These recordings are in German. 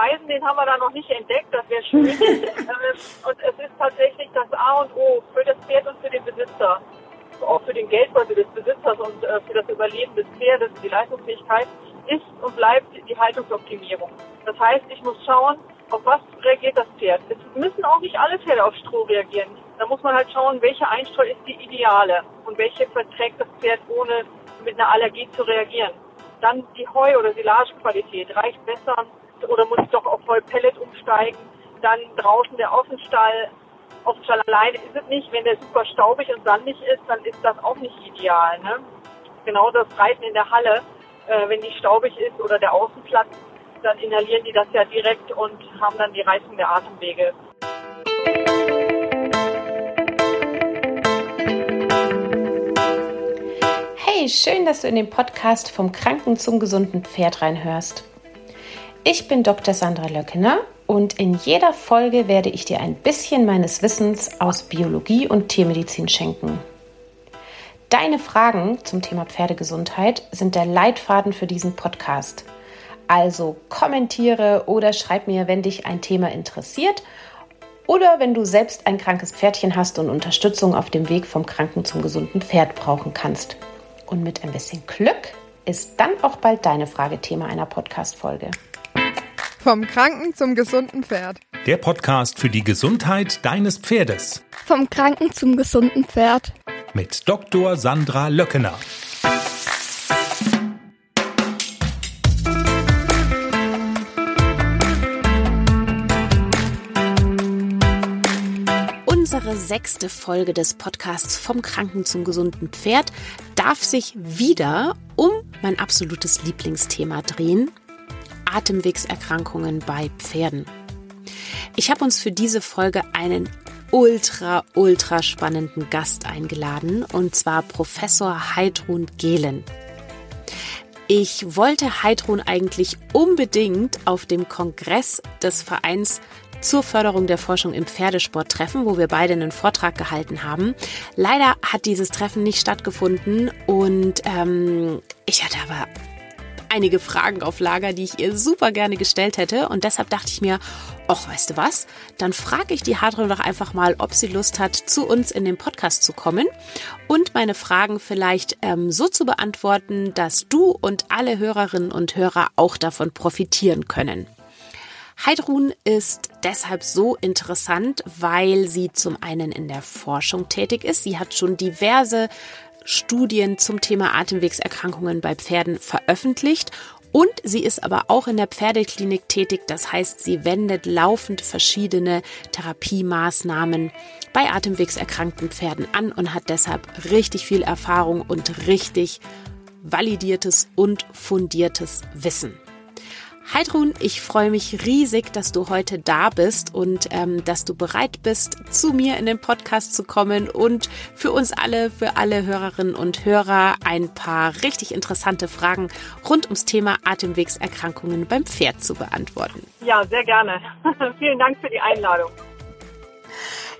Reisen, den haben wir da noch nicht entdeckt, das wäre schön. Ähm, und es ist tatsächlich das A und O für das Pferd und für den Besitzer, auch für den Geldbeutel des Besitzers und äh, für das Überleben des Pferdes, die Leistungsfähigkeit, ist und bleibt die Haltungsoptimierung. Das heißt, ich muss schauen, auf was reagiert das Pferd. Es müssen auch nicht alle Pferde auf Stroh reagieren. Da muss man halt schauen, welche Einstreu ist die ideale und welche verträgt das Pferd ohne mit einer Allergie zu reagieren. Dann die Heu- oder Silagequalität reicht besser oder muss ich doch auf Heupellet umsteigen. Dann draußen der Außenstall. Außenstall alleine ist es nicht. Wenn der super staubig und sandig ist, dann ist das auch nicht ideal. Ne? Genau das Reiten in der Halle, äh, wenn die staubig ist oder der Außenplatz, dann inhalieren die das ja direkt und haben dann die Reizung der Atemwege. Hey, schön, dass du in den Podcast vom Kranken zum gesunden Pferd reinhörst. Ich bin Dr. Sandra Löckener und in jeder Folge werde ich dir ein bisschen meines Wissens aus Biologie und Tiermedizin schenken. Deine Fragen zum Thema Pferdegesundheit sind der Leitfaden für diesen Podcast. Also kommentiere oder schreib mir, wenn dich ein Thema interessiert oder wenn du selbst ein krankes Pferdchen hast und Unterstützung auf dem Weg vom kranken zum gesunden Pferd brauchen kannst. Und mit ein bisschen Glück ist dann auch bald deine Frage Thema einer Podcast-Folge. Vom Kranken zum gesunden Pferd. Der Podcast für die Gesundheit deines Pferdes. Vom Kranken zum gesunden Pferd. Mit Dr. Sandra Löckener. Unsere sechste Folge des Podcasts Vom Kranken zum gesunden Pferd darf sich wieder um mein absolutes Lieblingsthema drehen. Atemwegserkrankungen bei Pferden. Ich habe uns für diese Folge einen ultra, ultra spannenden Gast eingeladen und zwar Professor Heidrun Gehlen. Ich wollte Heidrun eigentlich unbedingt auf dem Kongress des Vereins zur Förderung der Forschung im Pferdesport treffen, wo wir beide einen Vortrag gehalten haben. Leider hat dieses Treffen nicht stattgefunden und ähm, ich hatte aber einige Fragen auf Lager, die ich ihr super gerne gestellt hätte. Und deshalb dachte ich mir, ach, weißt du was? Dann frage ich die Hadron doch einfach mal, ob sie Lust hat, zu uns in den Podcast zu kommen und meine Fragen vielleicht ähm, so zu beantworten, dass du und alle Hörerinnen und Hörer auch davon profitieren können. Heidrun ist deshalb so interessant, weil sie zum einen in der Forschung tätig ist. Sie hat schon diverse Studien zum Thema Atemwegserkrankungen bei Pferden veröffentlicht und sie ist aber auch in der Pferdeklinik tätig. Das heißt, sie wendet laufend verschiedene Therapiemaßnahmen bei atemwegserkrankten Pferden an und hat deshalb richtig viel Erfahrung und richtig validiertes und fundiertes Wissen. Heidrun, ich freue mich riesig, dass du heute da bist und ähm, dass du bereit bist, zu mir in den Podcast zu kommen und für uns alle, für alle Hörerinnen und Hörer ein paar richtig interessante Fragen rund ums Thema Atemwegserkrankungen beim Pferd zu beantworten. Ja, sehr gerne. Vielen Dank für die Einladung.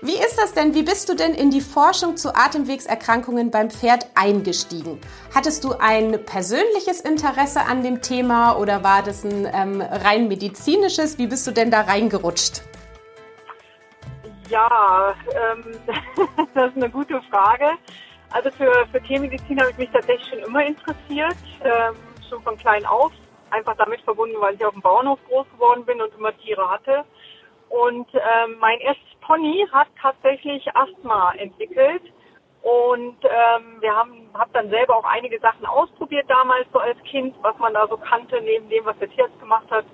Wie ist das denn? Wie bist du denn in die Forschung zu Atemwegserkrankungen beim Pferd eingestiegen? Hattest du ein persönliches Interesse an dem Thema oder war das ein ähm, rein medizinisches? Wie bist du denn da reingerutscht? Ja, ähm, das ist eine gute Frage. Also für, für Tiermedizin habe ich mich tatsächlich schon immer interessiert, ähm, schon von klein auf. Einfach damit verbunden, weil ich auf dem Bauernhof groß geworden bin und immer Tiere hatte. Und ähm, mein erstes Pony hat tatsächlich Asthma entwickelt. Und ähm, wir haben hab dann selber auch einige Sachen ausprobiert damals so als Kind, was man da so kannte, neben dem, was der Tierarzt gemacht hat.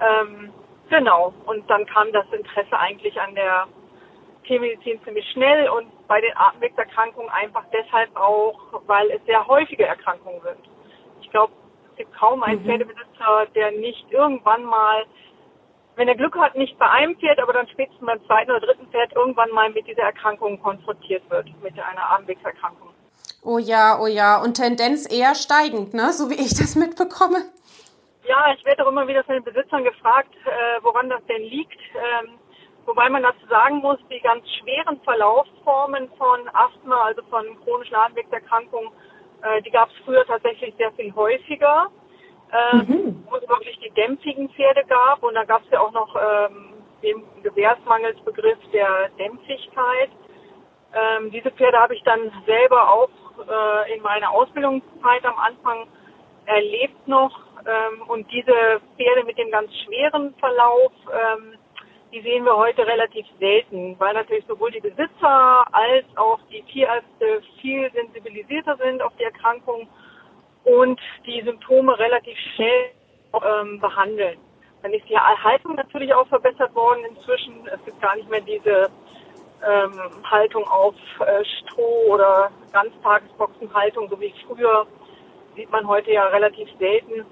Ähm, genau. Und dann kam das Interesse eigentlich an der Tiermedizin ziemlich schnell und bei den Atemwegserkrankungen einfach deshalb auch, weil es sehr häufige Erkrankungen sind. Ich glaube, es gibt kaum einen mhm. Pferdebesitzer, der nicht irgendwann mal wenn er Glück hat, nicht bei einem Pferd, aber dann spätestens beim zweiten oder dritten Pferd irgendwann mal mit dieser Erkrankung konfrontiert wird, mit einer Atemwegserkrankung. Oh ja, oh ja. Und Tendenz eher steigend, ne? So wie ich das mitbekomme. Ja, ich werde auch immer wieder von den Besitzern gefragt, äh, woran das denn liegt. Ähm, wobei man dazu sagen muss, die ganz schweren Verlaufsformen von Asthma, also von chronischen Atemwegserkrankungen, äh, die gab es früher tatsächlich sehr viel häufiger. Ähm, mhm. wo es wirklich die dämpfigen Pferde gab. Und da gab es ja auch noch ähm, den Gewährsmangelsbegriff der Dämpfigkeit. Ähm, diese Pferde habe ich dann selber auch äh, in meiner Ausbildungszeit am Anfang erlebt noch. Ähm, und diese Pferde mit dem ganz schweren Verlauf, ähm, die sehen wir heute relativ selten, weil natürlich sowohl die Besitzer als auch die Tierärzte viel sensibilisierter sind auf die Erkrankung und die Symptome relativ schnell ähm, behandeln. Dann ist die Haltung natürlich auch verbessert worden inzwischen. Es gibt gar nicht mehr diese ähm, Haltung auf äh, Stroh oder Ganztagesboxenhaltung, so wie früher, sieht man heute ja relativ selten.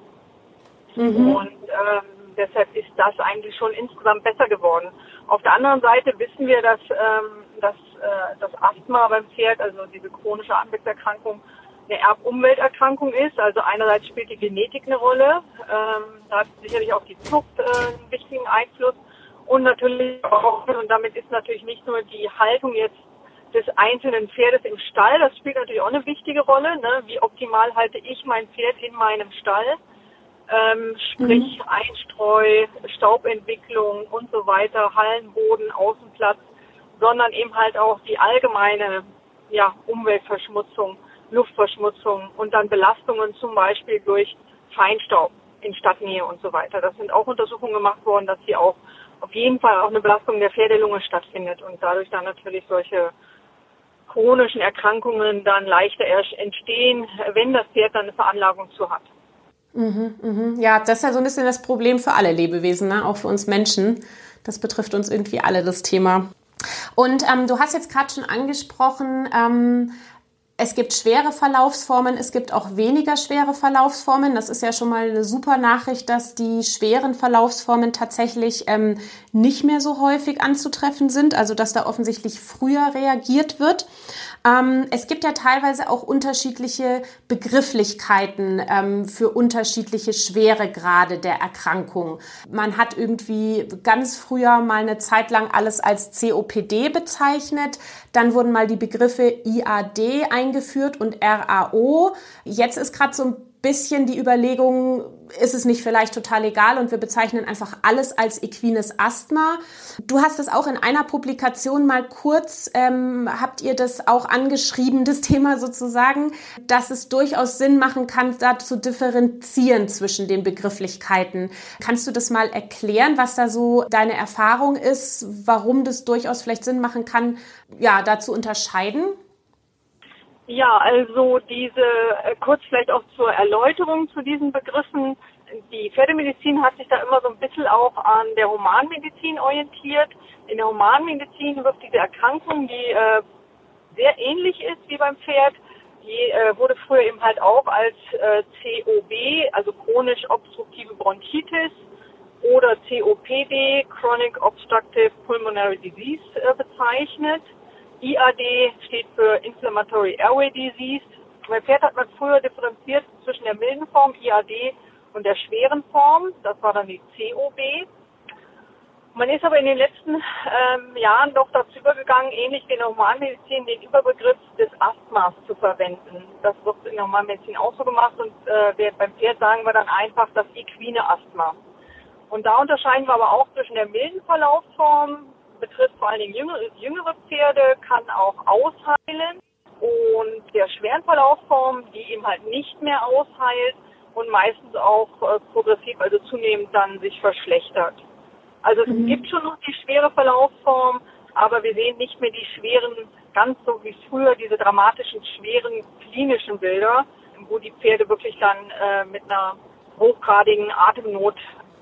Mhm. Und ähm, deshalb ist das eigentlich schon insgesamt besser geworden. Auf der anderen Seite wissen wir, dass, ähm, dass äh, das Asthma beim Pferd, also diese chronische Anwechserkrankung, eine Erbumwelterkrankung ist. Also einerseits spielt die Genetik eine Rolle, ähm, da hat sicherlich auch die Zucht äh, einen wichtigen Einfluss und natürlich auch, und damit ist natürlich nicht nur die Haltung jetzt des einzelnen Pferdes im Stall, das spielt natürlich auch eine wichtige Rolle. Ne? Wie optimal halte ich mein Pferd in meinem Stall? Ähm, sprich mhm. Einstreu, Staubentwicklung und so weiter, Hallenboden, Außenplatz, sondern eben halt auch die allgemeine ja, Umweltverschmutzung, Luftverschmutzung und dann Belastungen zum Beispiel durch Feinstaub in Stadtnähe und so weiter. Das sind auch Untersuchungen gemacht worden, dass hier auch auf jeden Fall auch eine Belastung der Pferdelunge stattfindet und dadurch dann natürlich solche chronischen Erkrankungen dann leichter entstehen, wenn das Pferd dann eine Veranlagung zu hat. Mhm, mhm. Ja, das ist ja so ein bisschen das Problem für alle Lebewesen, ne? auch für uns Menschen. Das betrifft uns irgendwie alle, das Thema. Und ähm, du hast jetzt gerade schon angesprochen, ähm, es gibt schwere Verlaufsformen, es gibt auch weniger schwere Verlaufsformen. Das ist ja schon mal eine super Nachricht, dass die schweren Verlaufsformen tatsächlich ähm, nicht mehr so häufig anzutreffen sind, also dass da offensichtlich früher reagiert wird. Ähm, es gibt ja teilweise auch unterschiedliche Begrifflichkeiten ähm, für unterschiedliche Schweregrade der Erkrankung. Man hat irgendwie ganz früher mal eine Zeit lang alles als COPD bezeichnet. Dann wurden mal die Begriffe IAD eingeführt und RAO. Jetzt ist gerade so ein bisschen die Überlegung, ist es nicht vielleicht total egal und wir bezeichnen einfach alles als equines Asthma. Du hast es auch in einer Publikation mal kurz, ähm, habt ihr das auch angeschrieben, das Thema sozusagen, dass es durchaus Sinn machen kann, da zu differenzieren zwischen den Begrifflichkeiten. Kannst du das mal erklären, was da so deine Erfahrung ist, warum das durchaus vielleicht Sinn machen kann, ja, da zu unterscheiden? Ja, also diese, äh, kurz vielleicht auch zur Erläuterung zu diesen Begriffen. Die Pferdemedizin hat sich da immer so ein bisschen auch an der Humanmedizin orientiert. In der Humanmedizin wird diese Erkrankung, die äh, sehr ähnlich ist wie beim Pferd, die äh, wurde früher eben halt auch als COB, also chronisch obstruktive Bronchitis oder COPD, Chronic Obstructive Pulmonary Disease, bezeichnet. IAD steht für Inflammatory Airway Disease. Bei Pferd hat man früher differenziert zwischen der milden Form IAD und der schweren Form. Das war dann die COB. Man ist aber in den letzten ähm, Jahren doch dazu übergegangen, ähnlich wie in der Humanmedizin, den Überbegriff des Asthmas zu verwenden. Das wird in der Humanmedizin auch so gemacht und äh, beim Pferd sagen wir dann einfach das equine Asthma. Und da unterscheiden wir aber auch zwischen der milden Verlaufsform, betrifft vor allen Dingen jüngere, jüngere Pferde, kann auch ausheilen und der schweren Verlaufsform, die eben halt nicht mehr ausheilt und meistens auch äh, progressiv, also zunehmend dann sich verschlechtert. Also mhm. es gibt schon noch die schwere Verlaufsform, aber wir sehen nicht mehr die schweren, ganz so wie früher, diese dramatischen, schweren klinischen Bilder, wo die Pferde wirklich dann äh, mit einer hochgradigen Atemnot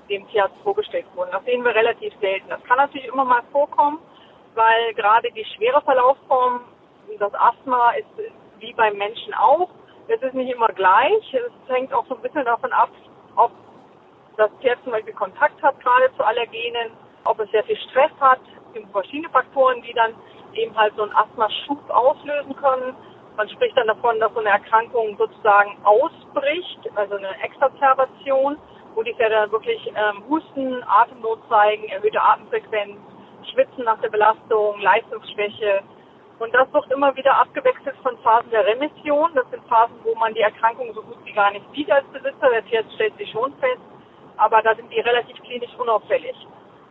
dem Tierarzt vorgestellt wurden. Das sehen wir relativ selten. Das kann natürlich immer mal vorkommen, weil gerade die schwere Verlaufsform, das Asthma ist wie beim Menschen auch. Es ist nicht immer gleich. Es hängt auch so ein bisschen davon ab, ob das Pferd zum Beispiel Kontakt hat gerade zu Allergenen, ob es sehr viel Stress hat. Es gibt verschiedene Faktoren, die dann eben halt so einen Asthmaschub auslösen können. Man spricht dann davon, dass so eine Erkrankung sozusagen ausbricht, also eine Exazerbation wo die Pferde wirklich ähm, Husten, Atemnot zeigen, erhöhte Atemfrequenz, Schwitzen nach der Belastung, Leistungsschwäche Und das wird immer wieder abgewechselt von Phasen der Remission. Das sind Phasen, wo man die Erkrankung so gut wie gar nicht sieht als Besitzer. Der Tierarzt stellt sie schon fest, aber da sind die relativ klinisch unauffällig.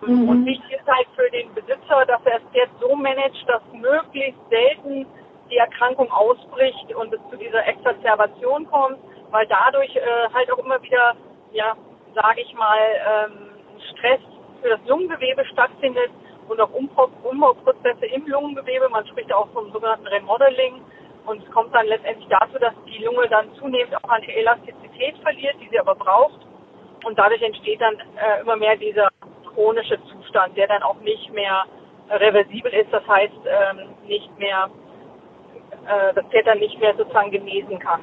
Mhm. Und wichtig ist halt für den Besitzer, dass er es jetzt so managt, dass möglichst selten die Erkrankung ausbricht und es zu dieser Exazerbation kommt, weil dadurch äh, halt auch immer wieder, ja, sage ich mal, ähm, Stress für das Lungengewebe stattfindet und auch Umbauprozesse im Lungengewebe. Man spricht auch vom sogenannten Remodeling. Und es kommt dann letztendlich dazu, dass die Lunge dann zunehmend auch an Elastizität verliert, die sie aber braucht. Und dadurch entsteht dann äh, immer mehr dieser chronische Zustand, der dann auch nicht mehr reversibel ist. Das heißt, ähm, nicht mehr, äh, das Pferd dann nicht mehr sozusagen genesen kann.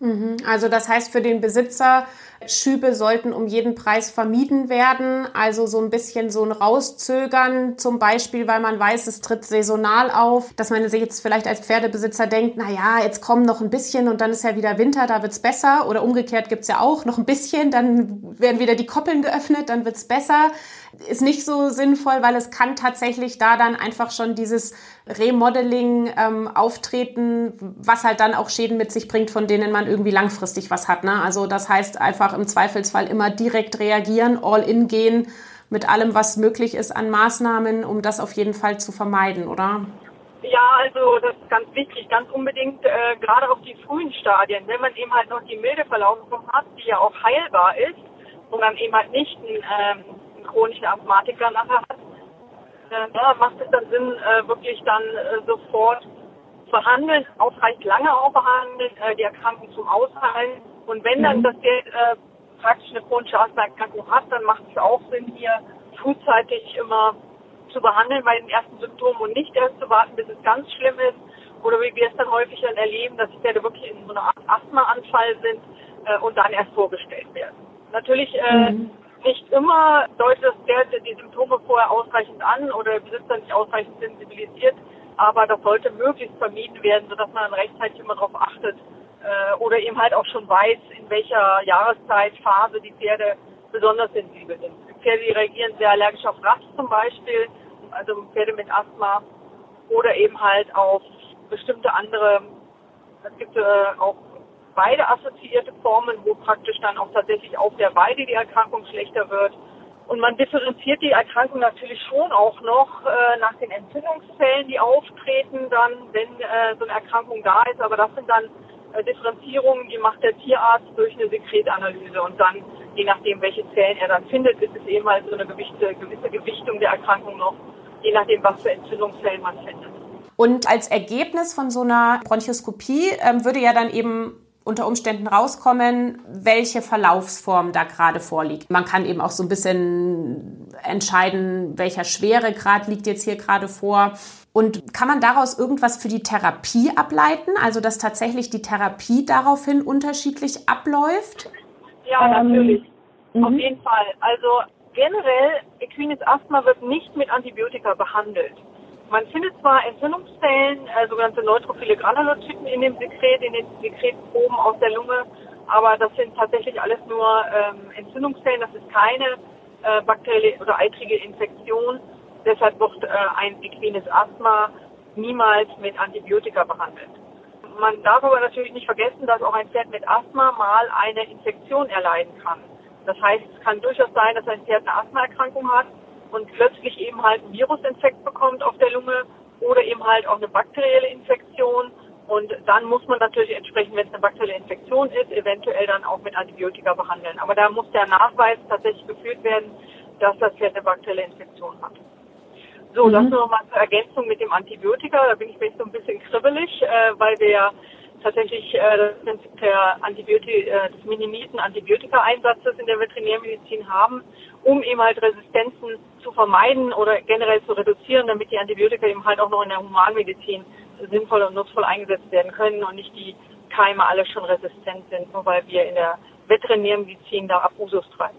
Mhm. Also das heißt für den Besitzer, Schübe sollten um jeden Preis vermieden werden. Also so ein bisschen so ein Rauszögern, zum Beispiel, weil man weiß, es tritt saisonal auf, dass man sich jetzt vielleicht als Pferdebesitzer denkt, na ja, jetzt kommen noch ein bisschen und dann ist ja wieder Winter, da wird's besser. Oder umgekehrt gibt's ja auch noch ein bisschen, dann werden wieder die Koppeln geöffnet, dann wird's besser ist nicht so sinnvoll, weil es kann tatsächlich da dann einfach schon dieses Remodeling ähm, auftreten, was halt dann auch Schäden mit sich bringt, von denen man irgendwie langfristig was hat. Ne? Also das heißt einfach im Zweifelsfall immer direkt reagieren, all in gehen mit allem, was möglich ist an Maßnahmen, um das auf jeden Fall zu vermeiden, oder? Ja, also das ist ganz wichtig, ganz unbedingt, äh, gerade auf die frühen Stadien, wenn man eben halt noch die milde Verlaufung hat, die ja auch heilbar ist und dann eben halt nicht ein ähm, chronischen Asthmatiker nachher hat, äh, ja, macht es dann Sinn, äh, wirklich dann äh, sofort behandeln, ausreichend lange auch behandeln, äh, die Erkrankung zum Ausheilen. Und wenn dann mhm. das Geld äh, praktisch eine chronische Asthmaerkrankung hat, dann macht es auch Sinn, hier frühzeitig immer zu behandeln bei den ersten Symptomen und nicht erst zu warten, bis es ganz schlimm ist. Oder wie wir es dann häufig dann erleben, dass die Pferde wirklich in so einer Art Asthmaanfall sind äh, und dann erst vorgestellt werden. Natürlich mhm. Nicht immer deutet das Pferd die Symptome vorher ausreichend an oder der Besitzer nicht ausreichend sensibilisiert, aber das sollte möglichst vermieden werden, sodass man dann rechtzeitig immer darauf achtet äh, oder eben halt auch schon weiß, in welcher Jahreszeit, Phase die Pferde besonders sensibel sind. Pferde, die reagieren sehr allergisch auf Raps zum Beispiel, also Pferde mit Asthma oder eben halt auf bestimmte andere, es gibt äh, auch beide assoziierte Formen, wo praktisch dann auch tatsächlich auf der Weide die Erkrankung schlechter wird. Und man differenziert die Erkrankung natürlich schon auch noch äh, nach den Entzündungszellen, die auftreten, dann, wenn äh, so eine Erkrankung da ist. Aber das sind dann äh, Differenzierungen, die macht der Tierarzt durch eine Sekretanalyse. Und dann, je nachdem, welche Zellen er dann findet, ist es eben halt so eine Gewichte, gewisse Gewichtung der Erkrankung noch, je nachdem, was für Entzündungszellen man findet. Und als Ergebnis von so einer Bronchoskopie ähm, würde ja dann eben unter Umständen rauskommen, welche Verlaufsform da gerade vorliegt. Man kann eben auch so ein bisschen entscheiden, welcher Schweregrad liegt jetzt hier gerade vor. Und kann man daraus irgendwas für die Therapie ableiten? Also, dass tatsächlich die Therapie daraufhin unterschiedlich abläuft? Ja, natürlich. Ähm, Auf mhm. jeden Fall. Also, generell, Equines Asthma wird nicht mit Antibiotika behandelt. Man findet zwar Entzündungszellen, äh, sogenannte neutrophile Granulozyten in dem Sekret, in den Sekretproben aus der Lunge, aber das sind tatsächlich alles nur ähm, Entzündungszellen, das ist keine äh, bakterielle oder eitrige Infektion. Deshalb wird äh, ein equines Asthma niemals mit Antibiotika behandelt. Man darf aber natürlich nicht vergessen, dass auch ein Pferd mit Asthma mal eine Infektion erleiden kann. Das heißt, es kann durchaus sein, dass ein Pferd eine Asthmaerkrankung hat und plötzlich eben halt einen Virusinfekt bekommt auf der Lunge oder eben halt auch eine bakterielle Infektion. Und dann muss man natürlich entsprechend, wenn es eine bakterielle Infektion ist, eventuell dann auch mit Antibiotika behandeln. Aber da muss der Nachweis tatsächlich geführt werden, dass das Pferd eine bakterielle Infektion hat. So, mhm. das nur nochmal zur Ergänzung mit dem Antibiotika. Da bin ich mir so ein bisschen kribbelig, äh, weil wir ja tatsächlich äh, das Prinzip der Antibiotik, äh, des minimierten Antibiotika-Einsatzes in der Veterinärmedizin haben, um eben halt Resistenzen zu vermeiden oder generell zu reduzieren, damit die Antibiotika eben halt auch noch in der Humanmedizin sinnvoll und nutzvoll eingesetzt werden können und nicht die Keime alle schon resistent sind, nur weil wir in der Veterinärmedizin da Abusus treiben.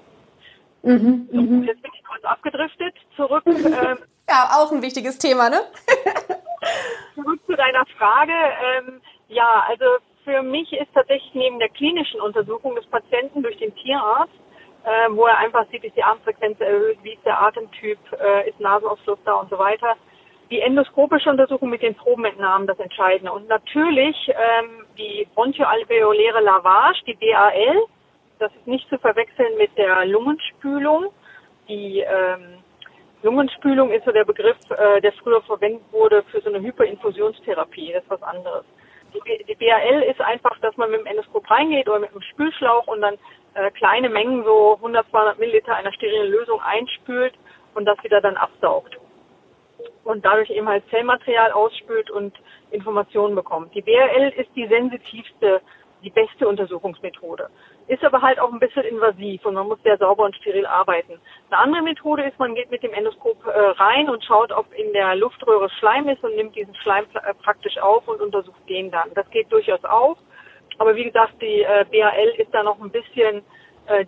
Mhm, so, mhm. jetzt bin ich kurz abgedriftet. Zurück. Ähm, ja, auch ein wichtiges Thema, ne? zurück zu deiner Frage. Ähm, ja, also für mich ist tatsächlich neben der klinischen Untersuchung des Patienten durch den Tierarzt, äh, wo er einfach sieht, ist die Armfrequenz erhöht, wie ist der Atemtyp, äh, ist Nasenausfluss da und so weiter, die endoskopische Untersuchung mit den Probenentnahmen das Entscheidende. Und natürlich ähm, die bronchoalveoläre Lavage, die BAL, das ist nicht zu verwechseln mit der Lungenspülung. Die ähm, Lungenspülung ist so der Begriff, äh, der früher verwendet wurde für so eine Hyperinfusionstherapie. Das ist was anderes. Die, die BAL ist einfach, dass man mit dem Endoskop reingeht oder mit einem Spülschlauch und dann äh, kleine Mengen, so 100, 200 Milliliter einer sterilen Lösung einspült und das wieder dann absaugt und dadurch eben halt Zellmaterial ausspült und Informationen bekommt. Die BRL ist die sensitivste, die beste Untersuchungsmethode. Ist aber halt auch ein bisschen invasiv und man muss sehr sauber und steril arbeiten. Eine andere Methode ist, man geht mit dem Endoskop äh, rein und schaut, ob in der Luftröhre Schleim ist und nimmt diesen Schleim äh, praktisch auf und untersucht den dann. Das geht durchaus auch. Aber wie gesagt, die äh, BAL ist da noch ein bisschen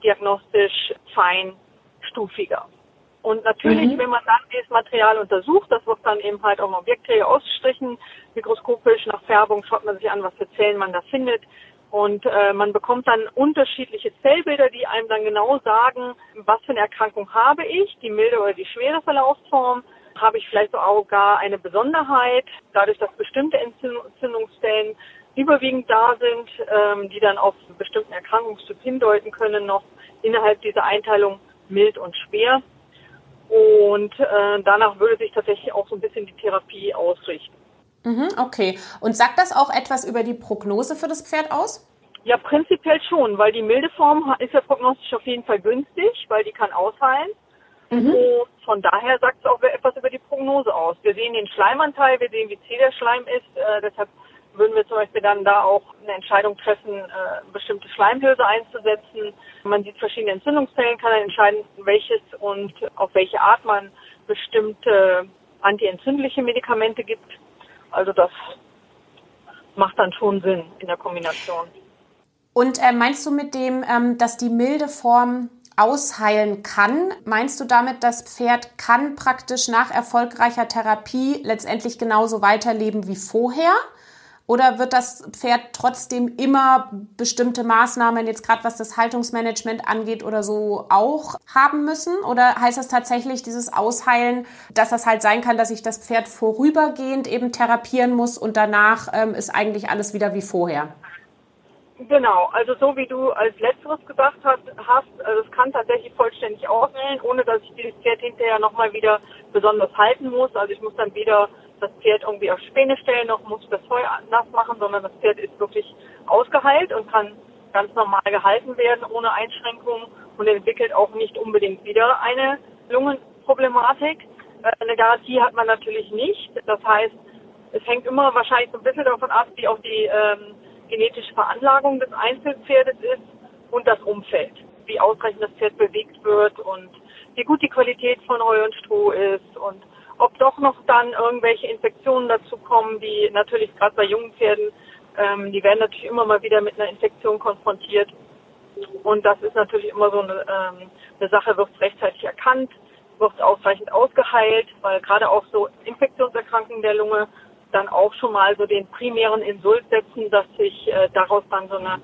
diagnostisch feinstufiger. Und natürlich, mhm. wenn man dann das Material untersucht, das wird dann eben halt auch im Objektträger ausgestrichen, mikroskopisch nach Färbung schaut man sich an, was für Zellen man da findet. Und äh, man bekommt dann unterschiedliche Zellbilder, die einem dann genau sagen, was für eine Erkrankung habe ich, die milde oder die schwere Verlaufsform, habe ich vielleicht auch gar eine Besonderheit, dadurch, dass bestimmte Entzündungszellen überwiegend da sind, ähm, die dann auf bestimmten Erkrankungstyp hindeuten können, noch innerhalb dieser Einteilung mild und schwer. Und äh, danach würde sich tatsächlich auch so ein bisschen die Therapie ausrichten. Mhm, okay. Und sagt das auch etwas über die Prognose für das Pferd aus? Ja, prinzipiell schon, weil die milde Form ist ja prognostisch auf jeden Fall günstig, weil die kann ausheilen. Mhm. Und von daher sagt es auch etwas über die Prognose aus. Wir sehen den Schleimanteil, wir sehen, wie zäh der Schleim ist. Äh, deshalb würden wir zum Beispiel dann da auch eine Entscheidung treffen, äh, bestimmte Schleimhülse einzusetzen. Man sieht verschiedene Entzündungszellen, kann dann entscheiden, welches und auf welche Art man bestimmte antientzündliche Medikamente gibt. Also das macht dann schon Sinn in der Kombination. Und äh, meinst du mit dem, ähm, dass die milde Form ausheilen kann. Meinst du damit, das Pferd kann praktisch nach erfolgreicher Therapie letztendlich genauso weiterleben wie vorher? Oder wird das Pferd trotzdem immer bestimmte Maßnahmen, jetzt gerade was das Haltungsmanagement angeht oder so, auch haben müssen? Oder heißt das tatsächlich dieses Ausheilen, dass das halt sein kann, dass ich das Pferd vorübergehend eben therapieren muss und danach ähm, ist eigentlich alles wieder wie vorher? Genau, also so wie du als letzteres gesagt hast, hast also es kann tatsächlich vollständig ausheilen, ohne dass ich dieses Pferd hinterher nochmal wieder besonders halten muss. Also ich muss dann weder das Pferd irgendwie auf Späne stellen, noch muss das Heu nass machen, sondern das Pferd ist wirklich ausgeheilt und kann ganz normal gehalten werden ohne Einschränkungen und entwickelt auch nicht unbedingt wieder eine Lungenproblematik. Äh, eine Garantie hat man natürlich nicht. Das heißt, es hängt immer wahrscheinlich so ein bisschen davon ab, wie auch die ähm, genetische Veranlagung des Einzelpferdes ist und das Umfeld, wie ausreichend das Pferd bewegt wird und wie gut die Qualität von Heu und Stroh ist und ob doch noch dann irgendwelche Infektionen dazu kommen, die natürlich gerade bei jungen Pferden, ähm, die werden natürlich immer mal wieder mit einer Infektion konfrontiert. Und das ist natürlich immer so eine, ähm, eine Sache, wird rechtzeitig erkannt, wird ausreichend ausgeheilt, weil gerade auch so Infektionserkrankungen der Lunge dann auch schon mal so den primären Insult setzen, dass sich äh, daraus dann so eine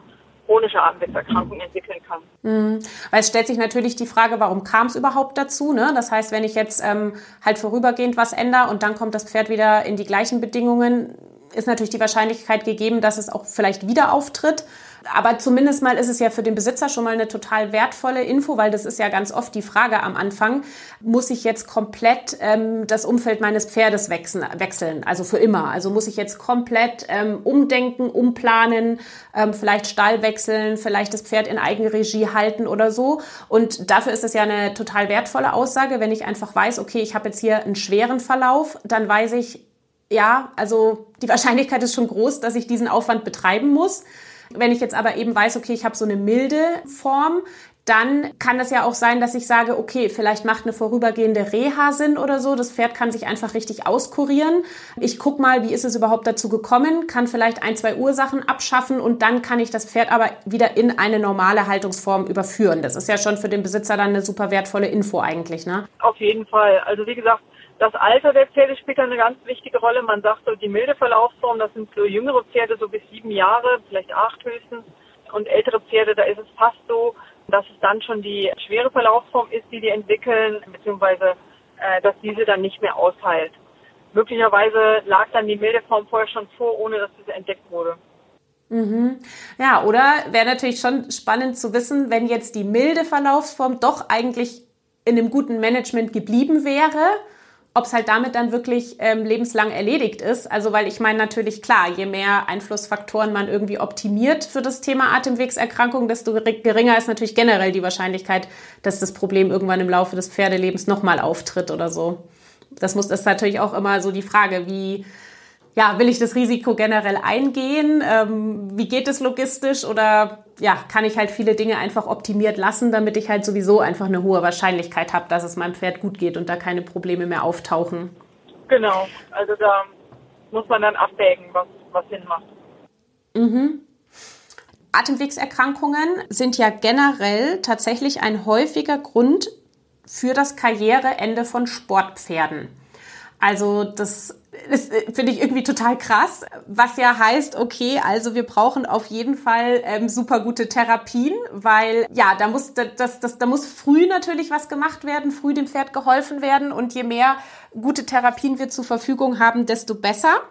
chronische Atemwegserkrankung entwickeln kann. Mhm. Weil es stellt sich natürlich die Frage, warum kam es überhaupt dazu? Ne? Das heißt, wenn ich jetzt ähm, halt vorübergehend was ändere und dann kommt das Pferd wieder in die gleichen Bedingungen, ist natürlich die Wahrscheinlichkeit gegeben, dass es auch vielleicht wieder auftritt. Aber zumindest mal ist es ja für den Besitzer schon mal eine total wertvolle Info, weil das ist ja ganz oft die Frage am Anfang, muss ich jetzt komplett ähm, das Umfeld meines Pferdes wechseln, wechseln, also für immer. Also muss ich jetzt komplett ähm, umdenken, umplanen, ähm, vielleicht Stall wechseln, vielleicht das Pferd in Eigenregie halten oder so. Und dafür ist es ja eine total wertvolle Aussage, wenn ich einfach weiß, okay, ich habe jetzt hier einen schweren Verlauf, dann weiß ich, ja, also die Wahrscheinlichkeit ist schon groß, dass ich diesen Aufwand betreiben muss. Wenn ich jetzt aber eben weiß, okay, ich habe so eine milde Form, dann kann es ja auch sein, dass ich sage, okay, vielleicht macht eine vorübergehende Reha Sinn oder so. Das Pferd kann sich einfach richtig auskurieren. Ich guck mal, wie ist es überhaupt dazu gekommen, kann vielleicht ein, zwei Ursachen abschaffen und dann kann ich das Pferd aber wieder in eine normale Haltungsform überführen. Das ist ja schon für den Besitzer dann eine super wertvolle Info eigentlich, ne? Auf jeden Fall. Also wie gesagt, das Alter der Pferde spielt eine ganz wichtige Rolle. Man sagt so, die milde Verlaufsform, das sind so jüngere Pferde, so bis sieben Jahre, vielleicht acht höchstens. Und ältere Pferde, da ist es fast so, dass es dann schon die schwere Verlaufsform ist, die die entwickeln, beziehungsweise äh, dass diese dann nicht mehr ausheilt. möglicherweise lag dann die Mildeform vorher schon vor, ohne dass das entdeckt wurde. Mhm. Ja, oder wäre natürlich schon spannend zu wissen, wenn jetzt die milde Verlaufsform doch eigentlich in einem guten Management geblieben wäre, ob es halt damit dann wirklich ähm, lebenslang erledigt ist. Also weil ich meine natürlich klar, je mehr Einflussfaktoren man irgendwie optimiert für das Thema Atemwegserkrankung, desto geringer ist natürlich generell die Wahrscheinlichkeit, dass das Problem irgendwann im Laufe des Pferdelebens nochmal auftritt oder so. Das muss das ist natürlich auch immer so die Frage, wie ja, will ich das Risiko generell eingehen? Ähm, wie geht es logistisch? Oder ja, kann ich halt viele Dinge einfach optimiert lassen, damit ich halt sowieso einfach eine hohe Wahrscheinlichkeit habe, dass es meinem Pferd gut geht und da keine Probleme mehr auftauchen? Genau, also da muss man dann abwägen, was, was Sinn macht. Mhm. Atemwegserkrankungen sind ja generell tatsächlich ein häufiger Grund für das Karriereende von Sportpferden. Also das das äh, finde ich irgendwie total krass, was ja heißt, okay, also wir brauchen auf jeden Fall ähm, super gute Therapien, weil ja, da muss das, das, da muss früh natürlich was gemacht werden, früh dem Pferd geholfen werden und je mehr gute Therapien wir zur Verfügung haben, desto besser.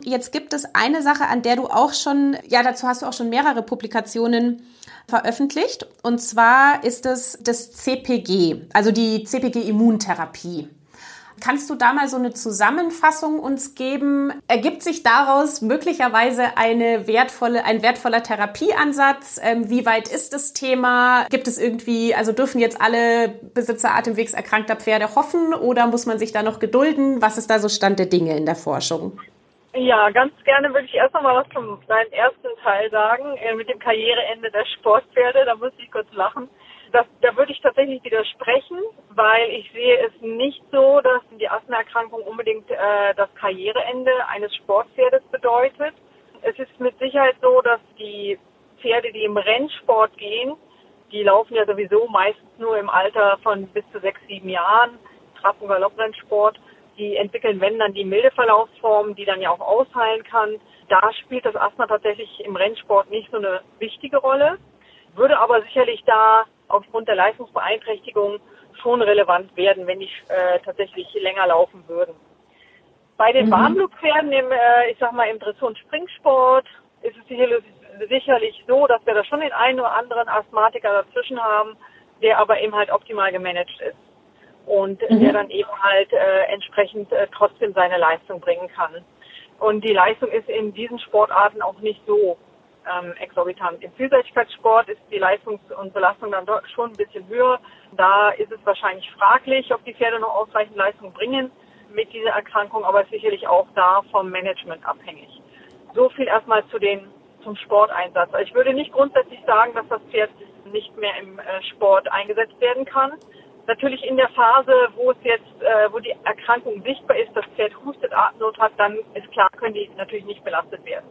Jetzt gibt es eine Sache, an der du auch schon, ja, dazu hast du auch schon mehrere Publikationen veröffentlicht und zwar ist es das CPG, also die CPG Immuntherapie. Kannst du da mal so eine Zusammenfassung uns geben? Ergibt sich daraus möglicherweise eine wertvolle, ein wertvoller Therapieansatz? Ähm, wie weit ist das Thema? Gibt es irgendwie, also dürfen jetzt alle Besitzer atemwegserkrankter Pferde hoffen oder muss man sich da noch gedulden? Was ist da so Stand der Dinge in der Forschung? Ja, ganz gerne würde ich erst noch mal was zum deinem ersten Teil sagen, äh, mit dem Karriereende der Sportpferde. Da muss ich kurz lachen. Das, da würde ich tatsächlich widersprechen, weil ich sehe es nicht so, dass die Asthmaerkrankung unbedingt äh, das Karriereende eines Sportpferdes bedeutet. Es ist mit Sicherheit so, dass die Pferde, die im Rennsport gehen, die laufen ja sowieso meistens nur im Alter von bis zu sechs, sieben Jahren, Trab- und Galopprennsport. Die entwickeln, wenn dann die milde Verlaufsform, die dann ja auch ausheilen kann. Da spielt das Asthma tatsächlich im Rennsport nicht so eine wichtige Rolle, würde aber sicherlich da aufgrund der Leistungsbeeinträchtigung schon relevant werden, wenn die äh, tatsächlich länger laufen würden. Bei den mhm. Warmblutpferden im, äh, ich sag mal, im Dressur- und Springsport ist es sicherlich, sicherlich so, dass wir da schon den einen oder anderen Asthmatiker dazwischen haben, der aber eben halt optimal gemanagt ist und mhm. der dann eben halt äh, entsprechend äh, trotzdem seine Leistung bringen kann. Und die Leistung ist in diesen Sportarten auch nicht so ähm, exorbitant. Im Vielseitigkeitssport ist die Leistungs- und Belastung dann doch schon ein bisschen höher. Da ist es wahrscheinlich fraglich, ob die Pferde noch ausreichend Leistung bringen mit dieser Erkrankung, aber sicherlich auch da vom Management abhängig. So viel erstmal zu den, zum Sporteinsatz. Also ich würde nicht grundsätzlich sagen, dass das Pferd nicht mehr im äh, Sport eingesetzt werden kann. Natürlich in der Phase, wo es jetzt, äh, wo die Erkrankung sichtbar ist, das Pferd hustet, Atemnot hat, dann ist klar, können die natürlich nicht belastet werden.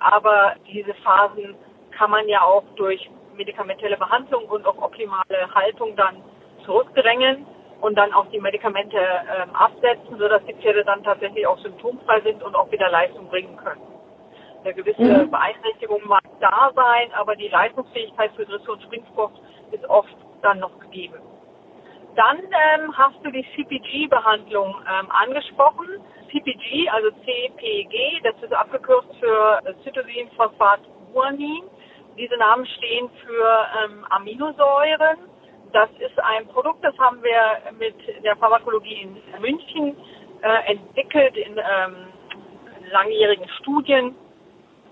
Aber diese Phasen kann man ja auch durch medikamentelle Behandlung und auch optimale Haltung dann zurückdrängen und dann auch die Medikamente ähm, absetzen, sodass die Pferde dann tatsächlich auch symptomfrei sind und auch wieder Leistung bringen können. Eine gewisse mhm. Beeinträchtigung mag da sein, aber die Leistungsfähigkeit für Dressur und Springsport ist oft dann noch gegeben. Dann ähm, hast du die CPG-Behandlung ähm, angesprochen. CPG, also CPG, das ist abgekürzt für Cytosin-Phosphat-Guanin. Diese Namen stehen für ähm, Aminosäuren. Das ist ein Produkt, das haben wir mit der Pharmakologie in München äh, entwickelt in ähm, langjährigen Studien.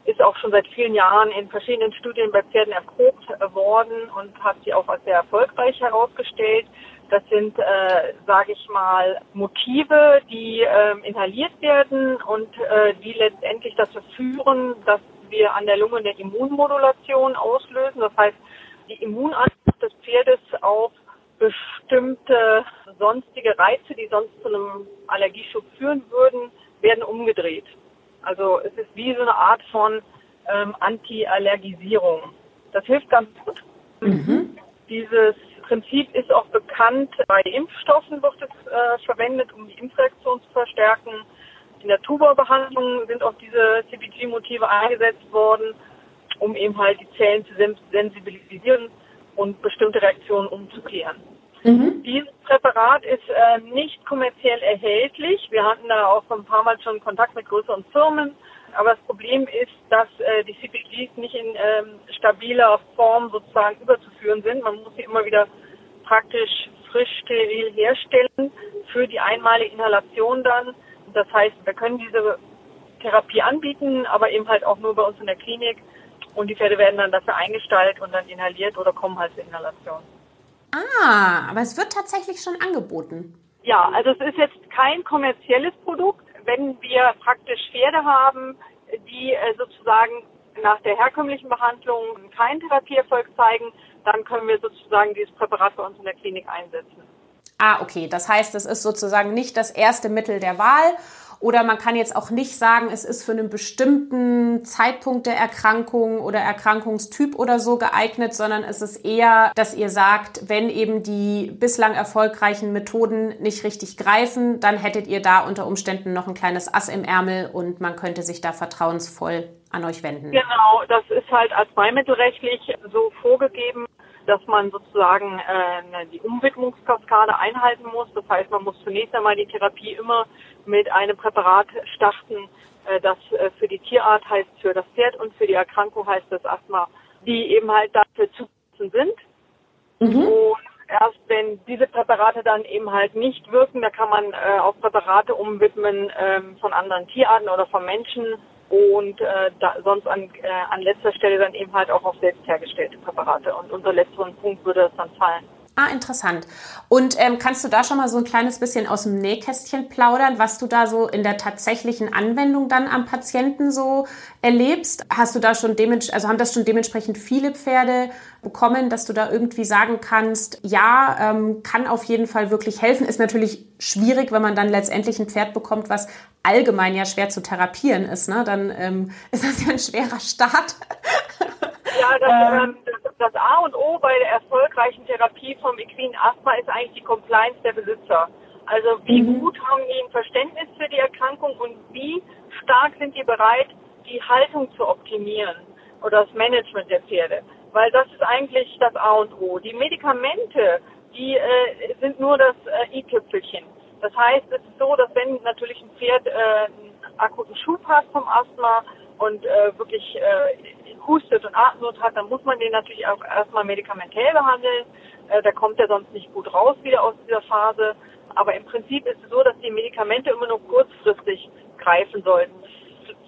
Ist auch schon seit vielen Jahren in verschiedenen Studien bei Pferden erprobt worden und hat sie auch als sehr erfolgreich herausgestellt. Das sind, äh, sage ich mal, Motive, die äh, inhaliert werden und äh, die letztendlich dazu führen, dass wir an der Lunge eine Immunmodulation auslösen. Das heißt, die Immunantwort des Pferdes auf bestimmte sonstige Reize, die sonst zu einem Allergieschub führen würden, werden umgedreht. Also es ist wie so eine Art von ähm, Anti-Allergisierung. Das hilft ganz gut. Mhm. Dieses Prinzip ist auch bekannt. Bei Impfstoffen wird es äh, verwendet, um die Impfreaktion zu verstärken. In der Tuberbehandlung sind auch diese CPG-Motive eingesetzt worden, um eben halt die Zellen zu sensibilisieren und bestimmte Reaktionen umzukehren. Mhm. Dieses Präparat ist äh, nicht kommerziell erhältlich. Wir hatten da auch ein paar Mal schon Kontakt mit größeren Firmen. Aber das Problem ist, dass äh, die CPGs nicht in ähm, stabiler Form sozusagen überzuführen sind. Man muss sie immer wieder praktisch frisch steril herstellen für die einmalige Inhalation dann. Das heißt, wir können diese Therapie anbieten, aber eben halt auch nur bei uns in der Klinik. Und die Pferde werden dann dafür eingestaltet und dann inhaliert oder kommen halt zur Inhalation. Ah, aber es wird tatsächlich schon angeboten. Ja, also es ist jetzt kein kommerzielles Produkt. Wenn wir praktisch Pferde haben, die äh, sozusagen nach der herkömmlichen Behandlung keinen Therapieerfolg zeigen, dann können wir sozusagen dieses Präparat bei uns in der Klinik einsetzen. Ah, okay. Das heißt, es ist sozusagen nicht das erste Mittel der Wahl oder man kann jetzt auch nicht sagen, es ist für einen bestimmten Zeitpunkt der Erkrankung oder Erkrankungstyp oder so geeignet, sondern es ist eher, dass ihr sagt, wenn eben die bislang erfolgreichen Methoden nicht richtig greifen, dann hättet ihr da unter Umständen noch ein kleines Ass im Ärmel und man könnte sich da vertrauensvoll an euch wenden. Genau, das ist halt arzneimittelrechtlich so vorgegeben dass man sozusagen äh, die Umwidmungskaskade einhalten muss. Das heißt, man muss zunächst einmal die Therapie immer mit einem Präparat starten, äh, das äh, für die Tierart heißt für das Pferd und für die Erkrankung heißt das Asthma, die eben halt dafür zugelassen sind. Mhm. Und erst wenn diese Präparate dann eben halt nicht wirken, da kann man äh, auf Präparate umwidmen ähm, von anderen Tierarten oder von Menschen und äh, da, sonst an, äh, an letzter Stelle dann eben halt auch auf selbst hergestellte Präparate. Und unter letzteren Punkt würde es dann fallen. Ah, interessant. Und ähm, kannst du da schon mal so ein kleines bisschen aus dem Nähkästchen plaudern, was du da so in der tatsächlichen Anwendung dann am Patienten so erlebst? Hast du da schon dementsprechend, also haben das schon dementsprechend viele Pferde bekommen, dass du da irgendwie sagen kannst, ja, ähm, kann auf jeden Fall wirklich helfen. Ist natürlich schwierig, wenn man dann letztendlich ein Pferd bekommt, was allgemein ja schwer zu therapieren ist. Ne? Dann ähm, ist das ja ein schwerer Start. Ja, das, ähm, das A und O bei der erfolgreichen Therapie vom Equin Asthma ist eigentlich die Compliance der Besitzer. Also wie mhm. gut haben die ein Verständnis für die Erkrankung und wie stark sind die bereit, die Haltung zu optimieren oder das Management der Pferde. Weil das ist eigentlich das A und O. Die Medikamente, die äh, sind nur das äh, i-Tüpfelchen. Das heißt, es ist so, dass wenn natürlich ein Pferd äh, einen akuten Schub hat vom Asthma und äh, wirklich äh, hustet und Atemnot hat, dann muss man den natürlich auch erstmal medikamentell behandeln. Äh, da kommt er sonst nicht gut raus wieder aus dieser Phase. Aber im Prinzip ist es so, dass die Medikamente immer nur kurzfristig greifen sollten.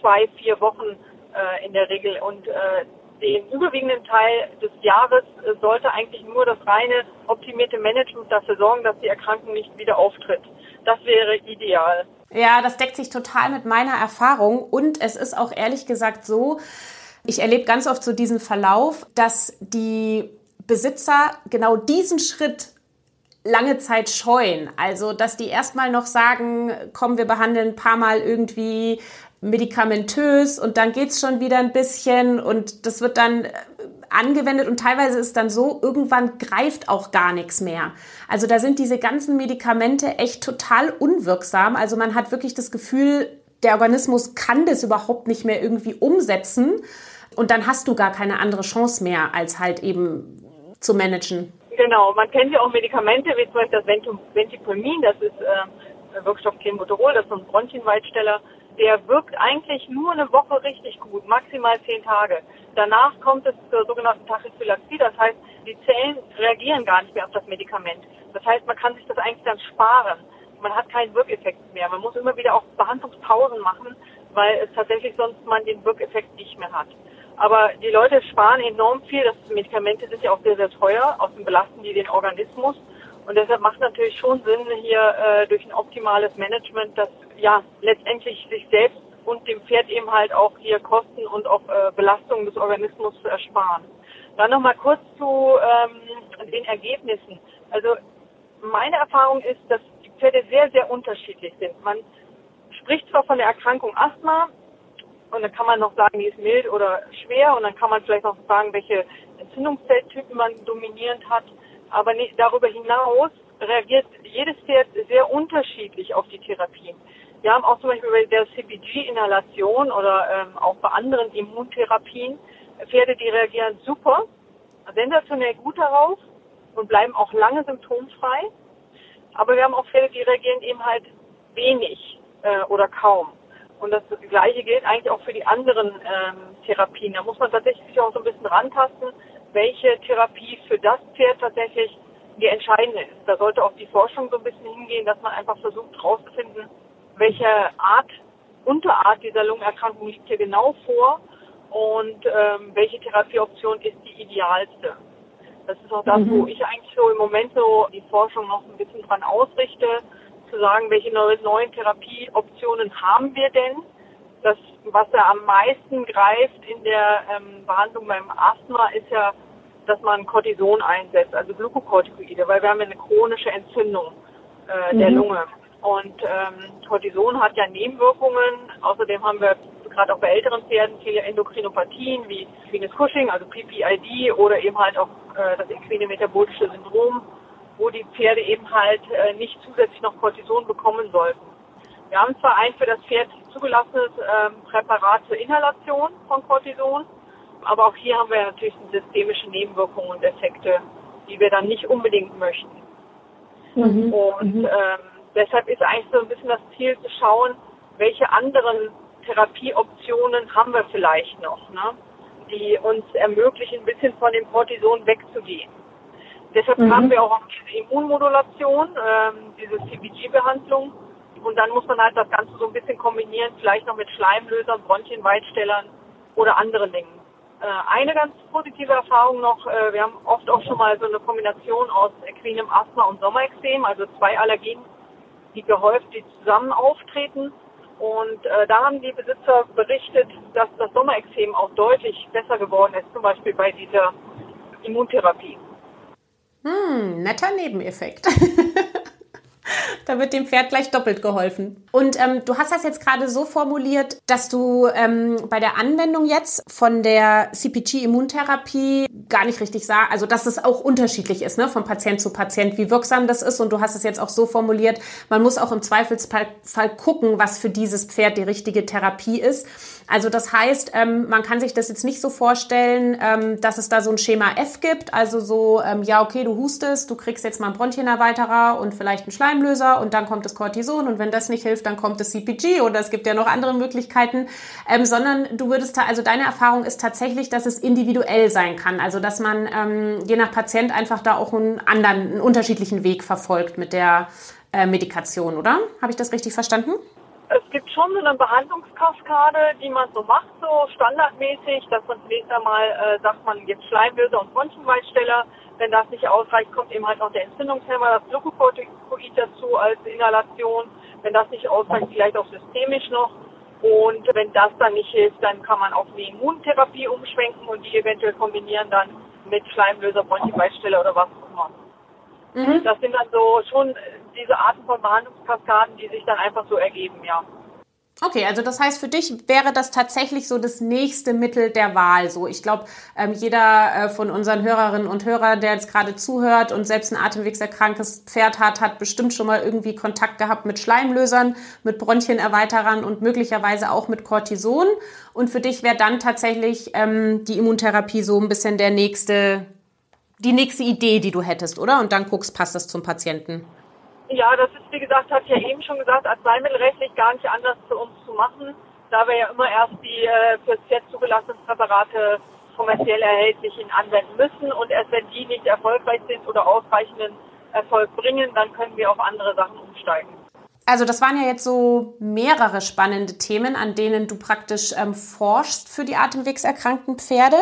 Zwei, vier Wochen äh, in der Regel. Und äh, den überwiegenden Teil des Jahres äh, sollte eigentlich nur das reine optimierte Management dafür sorgen, dass die Erkrankung nicht wieder auftritt. Das wäre ideal. Ja, das deckt sich total mit meiner Erfahrung. Und es ist auch ehrlich gesagt so, ich erlebe ganz oft so diesen Verlauf, dass die Besitzer genau diesen Schritt lange Zeit scheuen. Also, dass die erstmal noch sagen, komm, wir behandeln ein paar Mal irgendwie medikamentös und dann geht's schon wieder ein bisschen und das wird dann äh, angewendet und teilweise ist dann so, irgendwann greift auch gar nichts mehr. Also da sind diese ganzen Medikamente echt total unwirksam. Also man hat wirklich das Gefühl, der Organismus kann das überhaupt nicht mehr irgendwie umsetzen. Und dann hast du gar keine andere Chance mehr, als halt eben zu managen. Genau, man kennt ja auch Medikamente, wie zum Beispiel das Ventipulmin, das ist äh, Wirkstoff Clenbuterol, das ist ein Bronchienweitsteller. Der wirkt eigentlich nur eine Woche richtig gut, maximal zehn Tage. Danach kommt es zur sogenannten Tachyphylaxie, das heißt, die Zellen reagieren gar nicht mehr auf das Medikament. Das heißt, man kann sich das eigentlich dann sparen. Man hat keinen Wirkeffekt mehr. Man muss immer wieder auch Behandlungspausen machen, weil es tatsächlich sonst man den Wirkeffekt nicht mehr hat. Aber die Leute sparen enorm viel. Das Medikamente sind ja auch sehr, sehr teuer. Außerdem belasten die den Organismus. Und deshalb macht natürlich schon Sinn, hier äh, durch ein optimales Management, das ja letztendlich sich selbst und dem Pferd eben halt auch hier Kosten und auch äh, Belastungen des Organismus zu ersparen. Dann nochmal kurz zu ähm, den Ergebnissen. Also meine Erfahrung ist, dass die Pferde sehr, sehr unterschiedlich sind. Man spricht zwar von der Erkrankung Asthma, und dann kann man noch sagen, die ist mild oder schwer und dann kann man vielleicht noch sagen, welche Entzündungszelltypen man dominierend hat. Aber nicht, darüber hinaus reagiert jedes Pferd sehr unterschiedlich auf die Therapien. Wir haben auch zum Beispiel bei der CPG-Inhalation oder ähm, auch bei anderen Immuntherapien Pferde, die reagieren super, sensationell gut darauf und bleiben auch lange symptomfrei. Aber wir haben auch Fälle, die reagieren eben halt wenig äh, oder kaum. Und das Gleiche gilt eigentlich auch für die anderen ähm, Therapien. Da muss man tatsächlich auch so ein bisschen rantasten, welche Therapie für das Pferd tatsächlich die entscheidende ist. Da sollte auch die Forschung so ein bisschen hingehen, dass man einfach versucht herauszufinden, welche Art, Unterart dieser Lungenerkrankung liegt hier genau vor und ähm, welche Therapieoption ist die idealste. Das ist auch das, mhm. wo ich eigentlich so im Moment so die Forschung noch ein bisschen dran ausrichte, zu sagen, welche neuen Therapieoptionen haben wir denn. Das, was ja am meisten greift in der ähm, Behandlung beim Asthma, ist ja, dass man Cortison einsetzt, also Glukokortikoide, weil wir haben eine chronische Entzündung äh, mhm. der Lunge. Und ähm, Cortison hat ja Nebenwirkungen. Außerdem haben wir gerade auch bei älteren Pferden viele Endokrinopathien wie Venous Cushing, also PPID oder eben halt auch äh, das equine metabolische Syndrom, wo die Pferde eben halt äh, nicht zusätzlich noch Cortison bekommen sollten. Wir haben zwar ein für das Pferd zugelassenes ähm, Präparat zur Inhalation von Cortison, aber auch hier haben wir natürlich systemische Nebenwirkungen und Effekte, die wir dann nicht unbedingt möchten. Mhm. Und mhm. Ähm, deshalb ist eigentlich so ein bisschen das Ziel zu schauen, welche anderen Therapieoptionen haben wir vielleicht noch, ne? die uns ermöglichen, ein bisschen von dem Cortison wegzugehen. Deshalb mhm. haben wir auch diese Immunmodulation, ähm, diese CBG-Behandlung. Und dann muss man halt das Ganze so ein bisschen kombinieren, vielleicht noch mit Schleimlösern, Bronchienweitstellern oder anderen Dingen. Äh, eine ganz positive Erfahrung noch, äh, wir haben oft auch schon mal so eine Kombination aus equinem Asthma und Sommerexem, also zwei Allergien, die gehäuft, die zusammen auftreten. Und äh, da haben die Besitzer berichtet, dass das Sommerexem auch deutlich besser geworden ist, zum Beispiel bei dieser Immuntherapie. Hm, netter Nebeneffekt. da wird dem Pferd gleich doppelt geholfen. Und ähm, du hast das jetzt gerade so formuliert, dass du ähm, bei der Anwendung jetzt von der CPG-Immuntherapie gar nicht richtig sagst, also dass es auch unterschiedlich ist, ne, von Patient zu Patient, wie wirksam das ist. Und du hast es jetzt auch so formuliert, man muss auch im Zweifelsfall gucken, was für dieses Pferd die richtige Therapie ist. Also das heißt, ähm, man kann sich das jetzt nicht so vorstellen, ähm, dass es da so ein Schema F gibt. Also so, ähm, ja, okay, du hustest, du kriegst jetzt mal einen Bronchienerweiterer und vielleicht einen Schleimlöser und dann kommt das Cortison und wenn das nicht hilft, dann kommt das CPG oder es gibt ja noch andere Möglichkeiten, ähm, sondern du würdest also deine Erfahrung ist tatsächlich, dass es individuell sein kann. Also dass man ähm, je nach Patient einfach da auch einen anderen, einen unterschiedlichen Weg verfolgt mit der äh, Medikation, oder? Habe ich das richtig verstanden? es gibt schon so eine Behandlungskaskade, die man so macht, so standardmäßig, dass man zunächst einmal äh, sagt, man gibt Schleimböse und Bronchienweitsteller. Wenn das nicht ausreicht, kommt eben halt noch der Entzündungshemmer, das Glucocorticoid dazu als Inhalation. Wenn das nicht ausreicht, vielleicht auch systemisch noch. Und wenn das dann nicht hilft, dann kann man auf eine Immuntherapie umschwenken und die eventuell kombinieren dann mit Schleimlöser, Bronchienweitsteller oder was auch immer. Mhm. Das sind dann so schon diese Arten von Behandlungskaskaden, die sich dann einfach so ergeben, ja. Okay, also das heißt, für dich wäre das tatsächlich so das nächste Mittel der Wahl. So, ich glaube, ähm, jeder äh, von unseren Hörerinnen und Hörern, der jetzt gerade zuhört und selbst ein atemwegserkranktes Pferd hat, hat bestimmt schon mal irgendwie Kontakt gehabt mit Schleimlösern, mit Bronchienerweiterern und möglicherweise auch mit Cortison. Und für dich wäre dann tatsächlich ähm, die Immuntherapie so ein bisschen der nächste, die nächste Idee, die du hättest, oder? Und dann guckst, passt das zum Patienten. Ja, das ist, wie gesagt, hat ja eben schon gesagt, arzneimittelrechtlich gar nicht anders zu uns zu machen, da wir ja immer erst die äh, fürs jetzt zugelassenen Präparate kommerziell erhältlichen anwenden müssen und erst wenn die nicht erfolgreich sind oder ausreichenden Erfolg bringen, dann können wir auf andere Sachen umsteigen. Also das waren ja jetzt so mehrere spannende Themen, an denen du praktisch ähm, forschst für die atemwegserkrankten Pferde.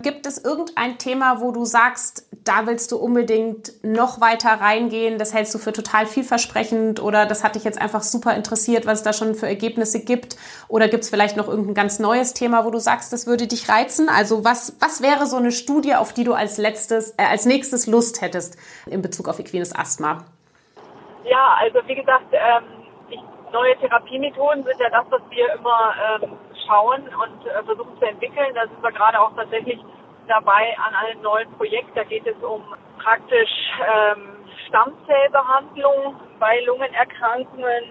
Gibt es irgendein Thema, wo du sagst, da willst du unbedingt noch weiter reingehen, das hältst du für total vielversprechend oder das hat dich jetzt einfach super interessiert, was es da schon für Ergebnisse gibt? Oder gibt es vielleicht noch irgendein ganz neues Thema, wo du sagst, das würde dich reizen? Also was, was wäre so eine Studie, auf die du als letztes, äh, als nächstes Lust hättest in Bezug auf equines Asthma? Ja, also wie gesagt, ähm, ich, neue Therapiemethoden sind ja das, was wir immer ähm, schauen und äh, versuchen zu entwickeln. Da sind wir gerade auch tatsächlich dabei an einem neuen Projekt. Da geht es um praktisch ähm, Stammzellbehandlung bei Lungenerkrankungen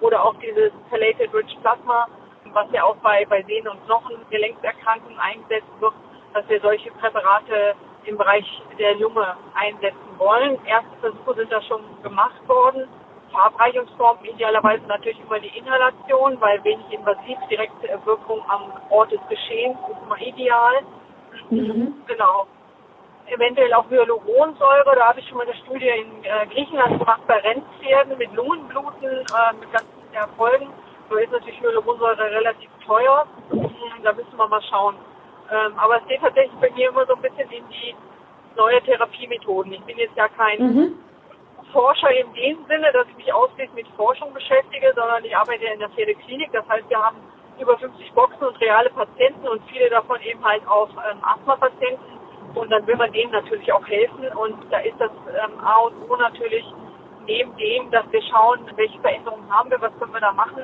oder auch dieses Palated Rich Plasma, was ja auch bei, bei Sehnen- und Knochengelenkserkrankungen eingesetzt wird, dass wir solche Präparate im Bereich der Lunge einsetzen wollen. Erste Versuche sind da schon gemacht worden. Verabreichungsform idealerweise natürlich immer die Inhalation, weil wenig invasiv, direkte Wirkung am Ort des Geschehens ist immer ideal. Mhm. Genau. Eventuell auch Hyaluronsäure, da habe ich schon mal eine Studie in äh, Griechenland gemacht bei Rennpferden mit Lungenbluten, äh, mit ganzen Erfolgen. So ist natürlich Hyaluronsäure relativ teuer. Mhm, da müssen wir mal schauen. Ähm, aber es geht tatsächlich bei mir immer so ein bisschen in die neue Therapiemethoden. Ich bin jetzt ja kein mhm. Forscher in dem Sinne, dass ich mich ausschließlich mit Forschung beschäftige, sondern ich arbeite in der Pferdeklinik. Das heißt, wir haben über 50 Boxen und reale Patienten und viele davon eben halt auch ähm, Asthma-Patienten. Und dann will man denen natürlich auch helfen. Und da ist das ähm, A und O natürlich neben dem, dass wir schauen, welche Veränderungen haben wir, was können wir da machen,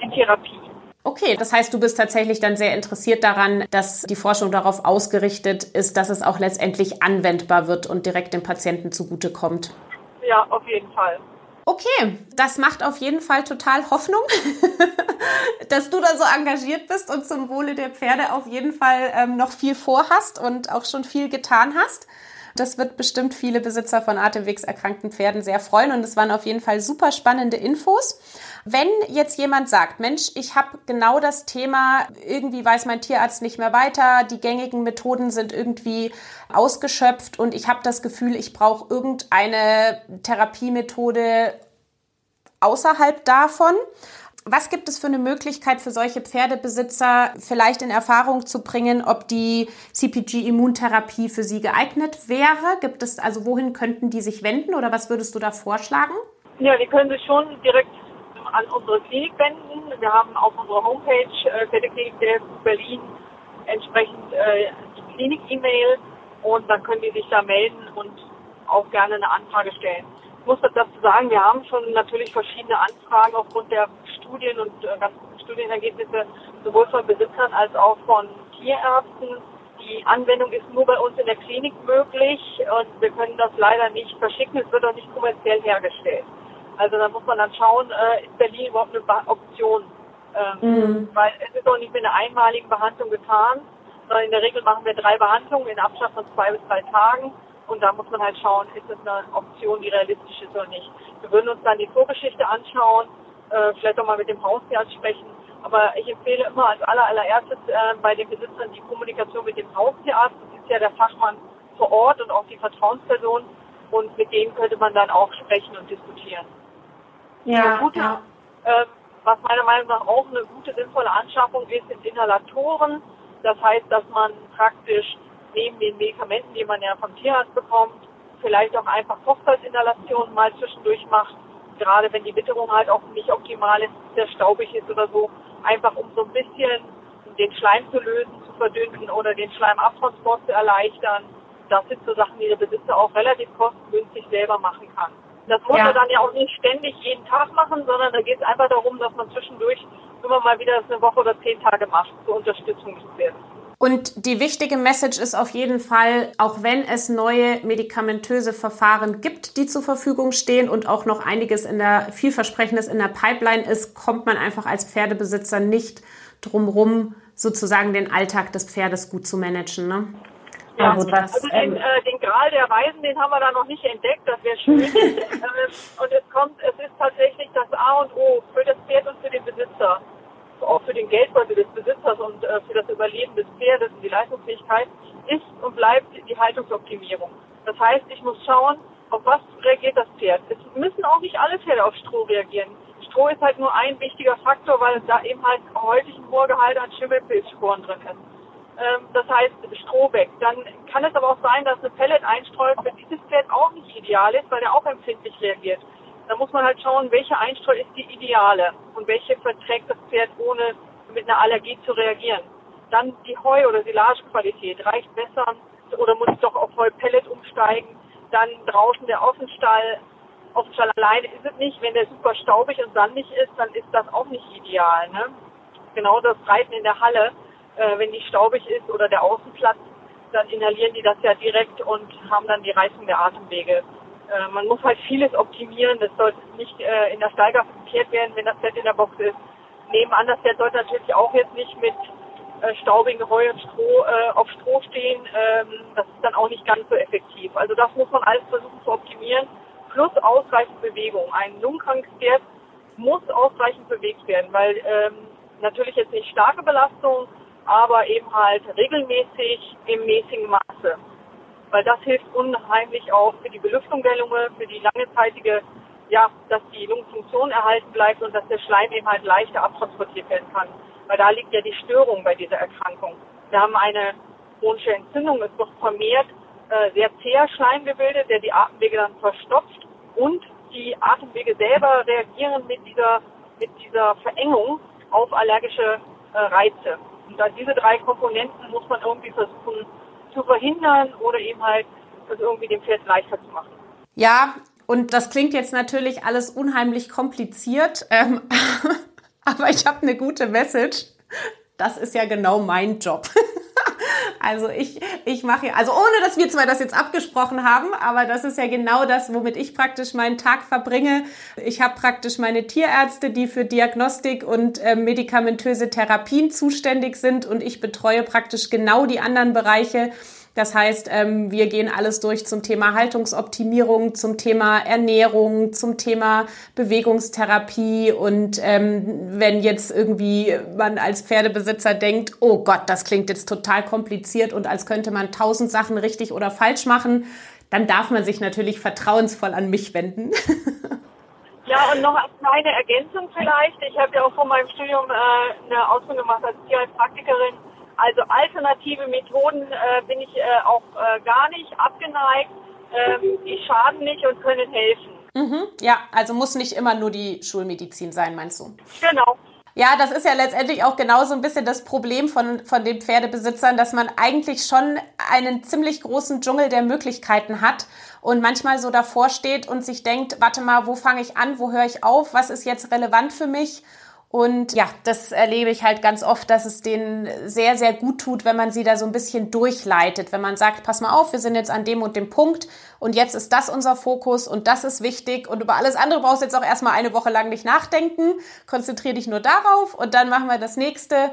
in Therapie. Okay, das heißt, du bist tatsächlich dann sehr interessiert daran, dass die Forschung darauf ausgerichtet ist, dass es auch letztendlich anwendbar wird und direkt dem Patienten zugutekommt. Ja, auf jeden Fall. Okay, das macht auf jeden Fall total Hoffnung, dass du da so engagiert bist und zum Wohle der Pferde auf jeden Fall ähm, noch viel vorhast und auch schon viel getan hast. Das wird bestimmt viele Besitzer von atemwegserkrankten Pferden sehr freuen und es waren auf jeden Fall super spannende Infos. Wenn jetzt jemand sagt, Mensch, ich habe genau das Thema, irgendwie weiß mein Tierarzt nicht mehr weiter, die gängigen Methoden sind irgendwie ausgeschöpft und ich habe das Gefühl, ich brauche irgendeine Therapiemethode außerhalb davon. Was gibt es für eine Möglichkeit für solche Pferdebesitzer, vielleicht in Erfahrung zu bringen, ob die CPG-Immuntherapie für sie geeignet wäre? Gibt es also, wohin könnten die sich wenden oder was würdest du da vorschlagen? Ja, die können sich schon direkt an unsere Klinik wenden. Wir haben auf unserer Homepage äh, Pferdeklinik Berlin entsprechend äh, die Klinik-E-Mail und dann können die sich da melden und auch gerne eine Anfrage stellen. Ich muss dazu sagen, wir haben schon natürlich verschiedene Anfragen aufgrund der Studien und äh, ganzen Studienergebnisse sowohl von Besitzern als auch von Tierärzten. Die Anwendung ist nur bei uns in der Klinik möglich und wir können das leider nicht verschicken. Es wird auch nicht kommerziell hergestellt. Also da muss man dann schauen, äh, ist Berlin überhaupt eine Option? Ähm, mhm. Weil es ist auch nicht mit einer einmaligen Behandlung getan, sondern in der Regel machen wir drei Behandlungen in Abstand von zwei bis drei Tagen. Und da muss man halt schauen, ist das eine Option, die realistisch ist oder nicht. Wir würden uns dann die Vorgeschichte anschauen, äh, vielleicht auch mal mit dem Haustierarzt sprechen. Aber ich empfehle immer als aller, allererstes äh, bei den Besitzern die Kommunikation mit dem Haustierarzt. Das ist ja der Fachmann vor Ort und auch die Vertrauensperson. Und mit denen könnte man dann auch sprechen und diskutieren. Ja, gute, ja. Äh, was meiner Meinung nach auch eine gute, sinnvolle Anschaffung ist, sind Inhalatoren. Das heißt, dass man praktisch neben den Medikamenten, die man ja vom Tierarzt bekommt, vielleicht auch einfach Kochsalzinhalationen mal zwischendurch macht. Gerade wenn die Witterung halt auch nicht optimal ist, sehr staubig ist oder so. Einfach um so ein bisschen den Schleim zu lösen, zu verdünnen oder den Schleimabtransport zu erleichtern. Das sind so Sachen, die der Besitzer auch relativ kostengünstig selber machen kann. Das muss ja. er dann ja auch nicht ständig jeden Tag machen, sondern da geht es einfach darum, dass man zwischendurch immer mal wieder eine Woche oder zehn Tage macht zur Unterstützung des Pferdes. Und die wichtige Message ist auf jeden Fall, auch wenn es neue medikamentöse Verfahren gibt, die zur Verfügung stehen und auch noch einiges in der vielversprechendes in der Pipeline ist, kommt man einfach als Pferdebesitzer nicht drumrum, sozusagen den Alltag des Pferdes gut zu managen. Ne? Ja, also, das, also den, ähm, äh, den Gral der Weisen, den haben wir da noch nicht entdeckt, das wäre schön. Ähm, und es kommt, es ist tatsächlich das A und O für das Pferd und für den Besitzer, auch für den Geldbeutel des Besitzers und äh, für das Überleben des Pferdes und die Leistungsfähigkeit, ist und bleibt die Haltungsoptimierung. Das heißt, ich muss schauen, auf was reagiert das Pferd. Es müssen auch nicht alle Pferde auf Stroh reagieren. Stroh ist halt nur ein wichtiger Faktor, weil da eben halt häufig ein hoher Gehalt an Schimmelpilzsporen drin ist das heißt Stroh weg. Dann kann es aber auch sein, dass eine Pellet-Einstreu für dieses Pferd auch nicht ideal ist, weil der auch empfindlich reagiert. Da muss man halt schauen, welche Einstreu ist die ideale und welche verträgt das Pferd ohne mit einer Allergie zu reagieren. Dann die Heu- oder Silagequalität reicht besser oder muss ich doch auf Heu-Pellet umsteigen. Dann draußen der Offenstall. Offenstall alleine ist es nicht. Wenn der super staubig und sandig ist, dann ist das auch nicht ideal. Ne? Genau das Reiten in der Halle äh, wenn die staubig ist oder der Außenplatz, dann inhalieren die das ja direkt und haben dann die Reizung der Atemwege. Äh, man muss halt vieles optimieren. Das sollte nicht äh, in der Steiger verkehrt werden, wenn das Pferd in der Box ist. Nebenan, das Pferd sollte natürlich auch jetzt nicht mit äh, staubigen Heu und Stroh, äh, auf Stroh stehen, ähm, das ist dann auch nicht ganz so effektiv. Also das muss man alles versuchen zu optimieren, plus ausreichend Bewegung. Ein lungenkrankes muss ausreichend bewegt werden, weil ähm, natürlich jetzt nicht starke Belastung, aber eben halt regelmäßig im mäßigen Maße. Weil das hilft unheimlich auch für die Belüftung der Lunge, für die langezeitige, ja, dass die Lungenfunktion erhalten bleibt und dass der Schleim eben halt leichter abtransportiert werden kann. Weil da liegt ja die Störung bei dieser Erkrankung. Wir haben eine chronische Entzündung, es wird vermehrt äh, sehr zäher Schleim gebildet, der die Atemwege dann verstopft und die Atemwege selber reagieren mit dieser, mit dieser Verengung auf allergische äh, Reize. Und da diese drei Komponenten muss man irgendwie versuchen zu verhindern oder eben halt das irgendwie dem Pferd leichter zu machen. Ja, und das klingt jetzt natürlich alles unheimlich kompliziert, ähm, aber ich habe eine gute Message. Das ist ja genau mein Job. Also ich, ich mache, also ohne dass wir zwei das jetzt abgesprochen haben, aber das ist ja genau das, womit ich praktisch meinen Tag verbringe. Ich habe praktisch meine Tierärzte, die für Diagnostik und äh, medikamentöse Therapien zuständig sind und ich betreue praktisch genau die anderen Bereiche das heißt, ähm, wir gehen alles durch zum Thema Haltungsoptimierung, zum Thema Ernährung, zum Thema Bewegungstherapie. Und ähm, wenn jetzt irgendwie man als Pferdebesitzer denkt, oh Gott, das klingt jetzt total kompliziert und als könnte man tausend Sachen richtig oder falsch machen, dann darf man sich natürlich vertrauensvoll an mich wenden. Ja, und noch eine kleine Ergänzung vielleicht. Ich habe ja auch vor meinem Studium äh, eine Ausbildung gemacht als Tierheilpraktikerin also alternative Methoden äh, bin ich äh, auch äh, gar nicht abgeneigt. Ähm, die schaden nicht und können helfen. Mhm, ja, also muss nicht immer nur die Schulmedizin sein, meinst du? Genau. Ja, das ist ja letztendlich auch genau so ein bisschen das Problem von, von den Pferdebesitzern, dass man eigentlich schon einen ziemlich großen Dschungel der Möglichkeiten hat und manchmal so davor steht und sich denkt, warte mal, wo fange ich an, wo höre ich auf, was ist jetzt relevant für mich? Und ja, das erlebe ich halt ganz oft, dass es denen sehr, sehr gut tut, wenn man sie da so ein bisschen durchleitet. Wenn man sagt, pass mal auf, wir sind jetzt an dem und dem Punkt und jetzt ist das unser Fokus und das ist wichtig und über alles andere brauchst du jetzt auch erstmal eine Woche lang nicht nachdenken. Konzentriere dich nur darauf und dann machen wir das nächste.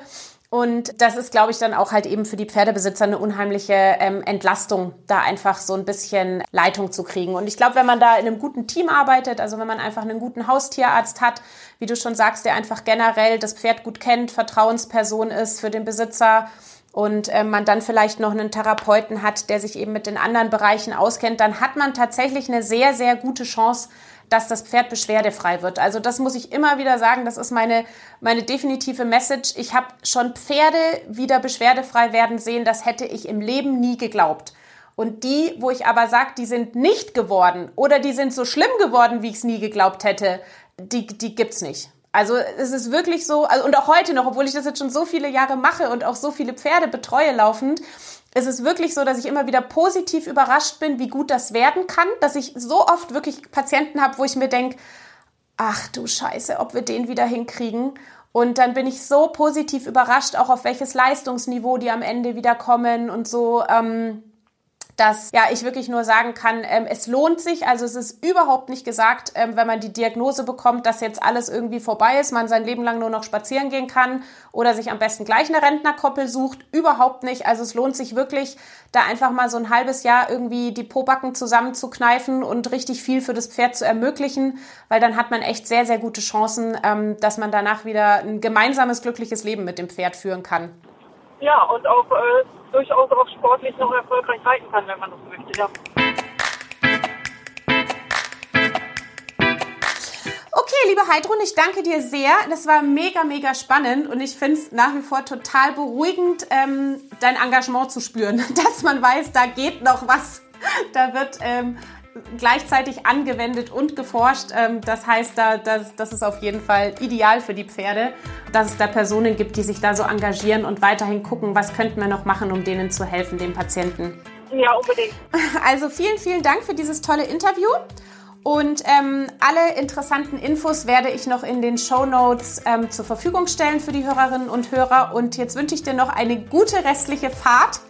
Und das ist, glaube ich, dann auch halt eben für die Pferdebesitzer eine unheimliche ähm, Entlastung, da einfach so ein bisschen Leitung zu kriegen. Und ich glaube, wenn man da in einem guten Team arbeitet, also wenn man einfach einen guten Haustierarzt hat, wie du schon sagst, der einfach generell das Pferd gut kennt, Vertrauensperson ist für den Besitzer und äh, man dann vielleicht noch einen Therapeuten hat, der sich eben mit den anderen Bereichen auskennt, dann hat man tatsächlich eine sehr, sehr gute Chance, dass das Pferd beschwerdefrei wird. Also das muss ich immer wieder sagen, das ist meine, meine definitive Message. Ich habe schon Pferde wieder beschwerdefrei werden sehen, das hätte ich im Leben nie geglaubt. Und die, wo ich aber sage, die sind nicht geworden oder die sind so schlimm geworden, wie ich es nie geglaubt hätte, die, die gibt's nicht. Also es ist wirklich so, also, und auch heute noch, obwohl ich das jetzt schon so viele Jahre mache und auch so viele Pferde betreue laufend, es ist wirklich so, dass ich immer wieder positiv überrascht bin, wie gut das werden kann, dass ich so oft wirklich Patienten habe, wo ich mir denke, ach du Scheiße, ob wir den wieder hinkriegen. Und dann bin ich so positiv überrascht, auch auf welches Leistungsniveau die am Ende wieder kommen und so. Ähm, dass ja ich wirklich nur sagen kann, ähm, es lohnt sich. Also es ist überhaupt nicht gesagt, ähm, wenn man die Diagnose bekommt, dass jetzt alles irgendwie vorbei ist, man sein Leben lang nur noch spazieren gehen kann oder sich am besten gleich eine Rentnerkoppel sucht. Überhaupt nicht. Also es lohnt sich wirklich, da einfach mal so ein halbes Jahr irgendwie die Pobacken zusammenzukneifen und richtig viel für das Pferd zu ermöglichen, weil dann hat man echt sehr, sehr gute Chancen, ähm, dass man danach wieder ein gemeinsames, glückliches Leben mit dem Pferd führen kann. Ja, und auch äh, durchaus auch sportlich noch erfolgreich reiten kann, wenn man das möchte, ja. Okay, liebe Heidrun, ich danke dir sehr. Das war mega, mega spannend und ich finde es nach wie vor total beruhigend, ähm, dein Engagement zu spüren, dass man weiß, da geht noch was. Da wird ähm, gleichzeitig angewendet und geforscht. Ähm, das heißt, da, das, das ist auf jeden Fall ideal für die Pferde, dass es da Personen gibt, die sich da so engagieren und weiterhin gucken, was könnten wir noch machen, um denen zu helfen, den Patienten. Ja, unbedingt. Also vielen, vielen Dank für dieses tolle Interview. Und ähm, alle interessanten Infos werde ich noch in den Show Notes ähm, zur Verfügung stellen für die Hörerinnen und Hörer. Und jetzt wünsche ich dir noch eine gute restliche Fahrt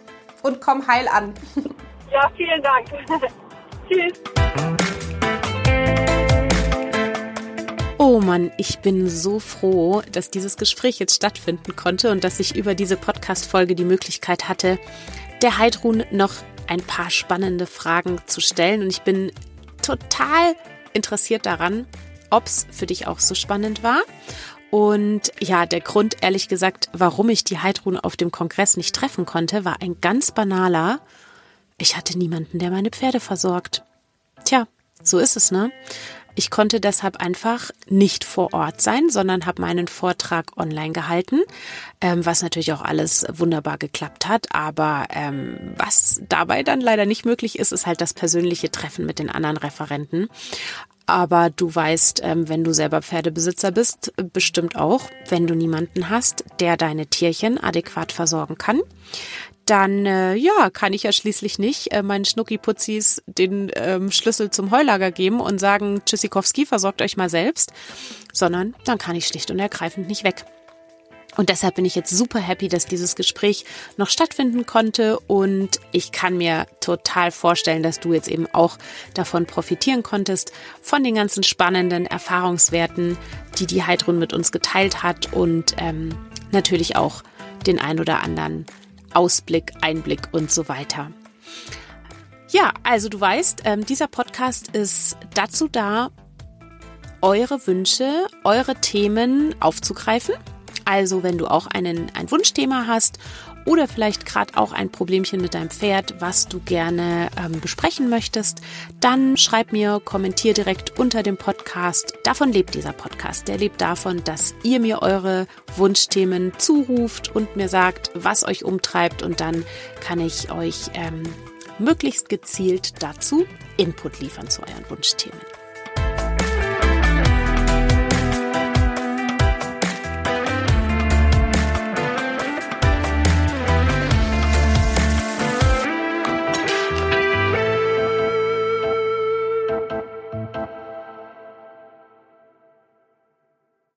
und komm heil an. Ja, vielen Dank. Tschüss. Mann, ich bin so froh, dass dieses Gespräch jetzt stattfinden konnte und dass ich über diese Podcast-Folge die Möglichkeit hatte, der Heidrun noch ein paar spannende Fragen zu stellen. Und ich bin total interessiert daran, ob es für dich auch so spannend war. Und ja, der Grund, ehrlich gesagt, warum ich die Heidrun auf dem Kongress nicht treffen konnte, war ein ganz banaler. Ich hatte niemanden, der meine Pferde versorgt. Tja, so ist es, ne? Ich konnte deshalb einfach nicht vor Ort sein, sondern habe meinen Vortrag online gehalten, ähm, was natürlich auch alles wunderbar geklappt hat. Aber ähm, was dabei dann leider nicht möglich ist, ist halt das persönliche Treffen mit den anderen Referenten. Aber du weißt, ähm, wenn du selber Pferdebesitzer bist, bestimmt auch, wenn du niemanden hast, der deine Tierchen adäquat versorgen kann, dann äh, ja, kann ich ja schließlich nicht äh, meinen Schnuckiputzis den ähm, Schlüssel zum Heulager geben und sagen, Tschüssikowski, versorgt euch mal selbst, sondern dann kann ich schlicht und ergreifend nicht weg. Und deshalb bin ich jetzt super happy, dass dieses Gespräch noch stattfinden konnte und ich kann mir total vorstellen, dass du jetzt eben auch davon profitieren konntest, von den ganzen spannenden Erfahrungswerten, die die Heidrun mit uns geteilt hat und ähm, natürlich auch den ein oder anderen Ausblick, Einblick und so weiter. Ja, also du weißt, ähm, dieser Podcast ist dazu da, eure Wünsche, eure Themen aufzugreifen. Also wenn du auch einen, ein Wunschthema hast oder vielleicht gerade auch ein Problemchen mit deinem Pferd, was du gerne ähm, besprechen möchtest, dann schreib mir, kommentier direkt unter dem Podcast. Davon lebt dieser Podcast. Der lebt davon, dass ihr mir eure Wunschthemen zuruft und mir sagt, was euch umtreibt und dann kann ich euch ähm, möglichst gezielt dazu Input liefern zu euren Wunschthemen.